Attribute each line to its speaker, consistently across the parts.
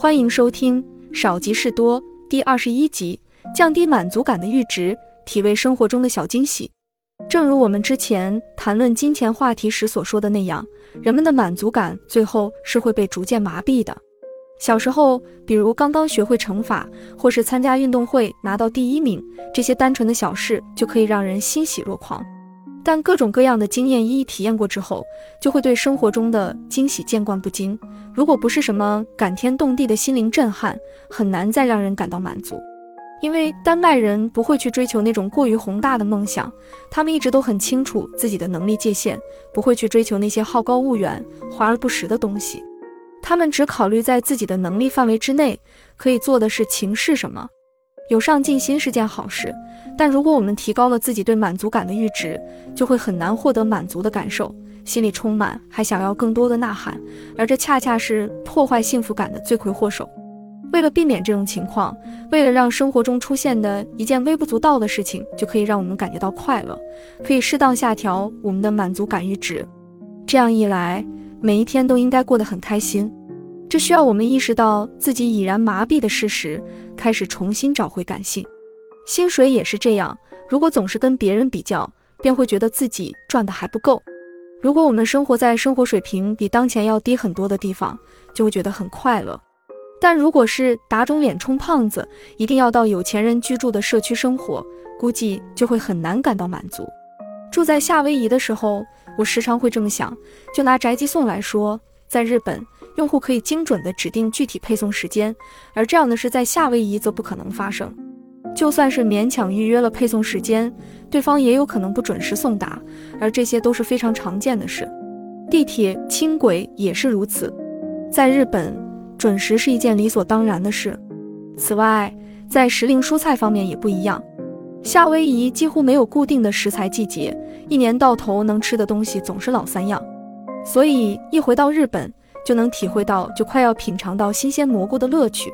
Speaker 1: 欢迎收听《少即是多》第二十一集：降低满足感的阈值，体味生活中的小惊喜。正如我们之前谈论金钱话题时所说的那样，人们的满足感最后是会被逐渐麻痹的。小时候，比如刚刚学会乘法，或是参加运动会拿到第一名，这些单纯的小事就可以让人欣喜若狂。但各种各样的经验一一体验过之后，就会对生活中的惊喜见惯不惊。如果不是什么感天动地的心灵震撼，很难再让人感到满足。因为丹麦人不会去追求那种过于宏大的梦想，他们一直都很清楚自己的能力界限，不会去追求那些好高骛远、华而不实的东西。他们只考虑在自己的能力范围之内可以做的事情是什么。有上进心是件好事，但如果我们提高了自己对满足感的阈值，就会很难获得满足的感受，心里充满还想要更多的呐喊，而这恰恰是破坏幸福感的罪魁祸首。为了避免这种情况，为了让生活中出现的一件微不足道的事情就可以让我们感觉到快乐，可以适当下调我们的满足感阈值。这样一来，每一天都应该过得很开心。这需要我们意识到自己已然麻痹的事实，开始重新找回感性。薪水也是这样，如果总是跟别人比较，便会觉得自己赚的还不够。如果我们生活在生活水平比当前要低很多的地方，就会觉得很快乐。但如果是打肿脸充胖子，一定要到有钱人居住的社区生活，估计就会很难感到满足。住在夏威夷的时候，我时常会这么想。就拿宅急送来说，在日本。用户可以精准地指定具体配送时间，而这样的事在夏威夷则不可能发生。就算是勉强预约了配送时间，对方也有可能不准时送达，而这些都是非常常见的事。地铁、轻轨也是如此。在日本，准时是一件理所当然的事。此外，在时令蔬菜方面也不一样。夏威夷几乎没有固定的食材季节，一年到头能吃的东西总是老三样，所以一回到日本。就能体会到就快要品尝到新鲜蘑菇的乐趣，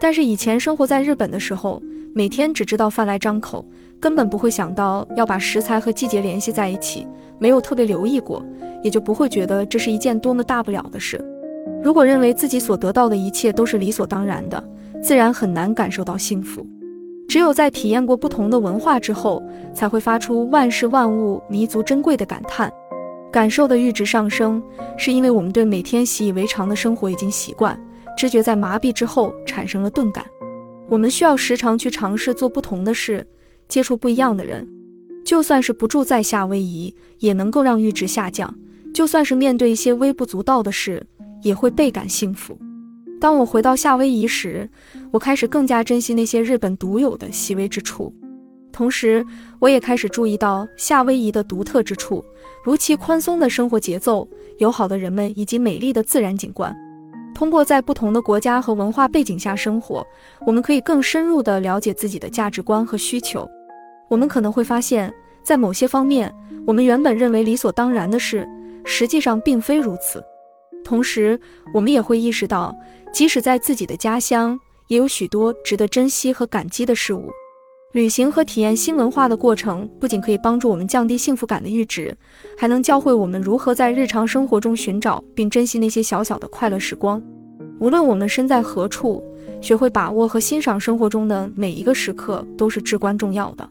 Speaker 1: 但是以前生活在日本的时候，每天只知道饭来张口，根本不会想到要把食材和季节联系在一起，没有特别留意过，也就不会觉得这是一件多么大不了的事。如果认为自己所得到的一切都是理所当然的，自然很难感受到幸福。只有在体验过不同的文化之后，才会发出万事万物弥足珍贵的感叹。感受的阈值上升，是因为我们对每天习以为常的生活已经习惯，知觉在麻痹之后产生了钝感。我们需要时常去尝试做不同的事，接触不一样的人。就算是不住在夏威夷，也能够让阈值下降；就算是面对一些微不足道的事，也会倍感幸福。当我回到夏威夷时，我开始更加珍惜那些日本独有的细微之处。同时，我也开始注意到夏威夷的独特之处，如其宽松的生活节奏、友好的人们以及美丽的自然景观。通过在不同的国家和文化背景下生活，我们可以更深入地了解自己的价值观和需求。我们可能会发现，在某些方面，我们原本认为理所当然的事，实际上并非如此。同时，我们也会意识到，即使在自己的家乡，也有许多值得珍惜和感激的事物。旅行和体验新文化的过程，不仅可以帮助我们降低幸福感的阈值，还能教会我们如何在日常生活中寻找并珍惜那些小小的快乐时光。无论我们身在何处，学会把握和欣赏生活中的每一个时刻，都是至关重要的。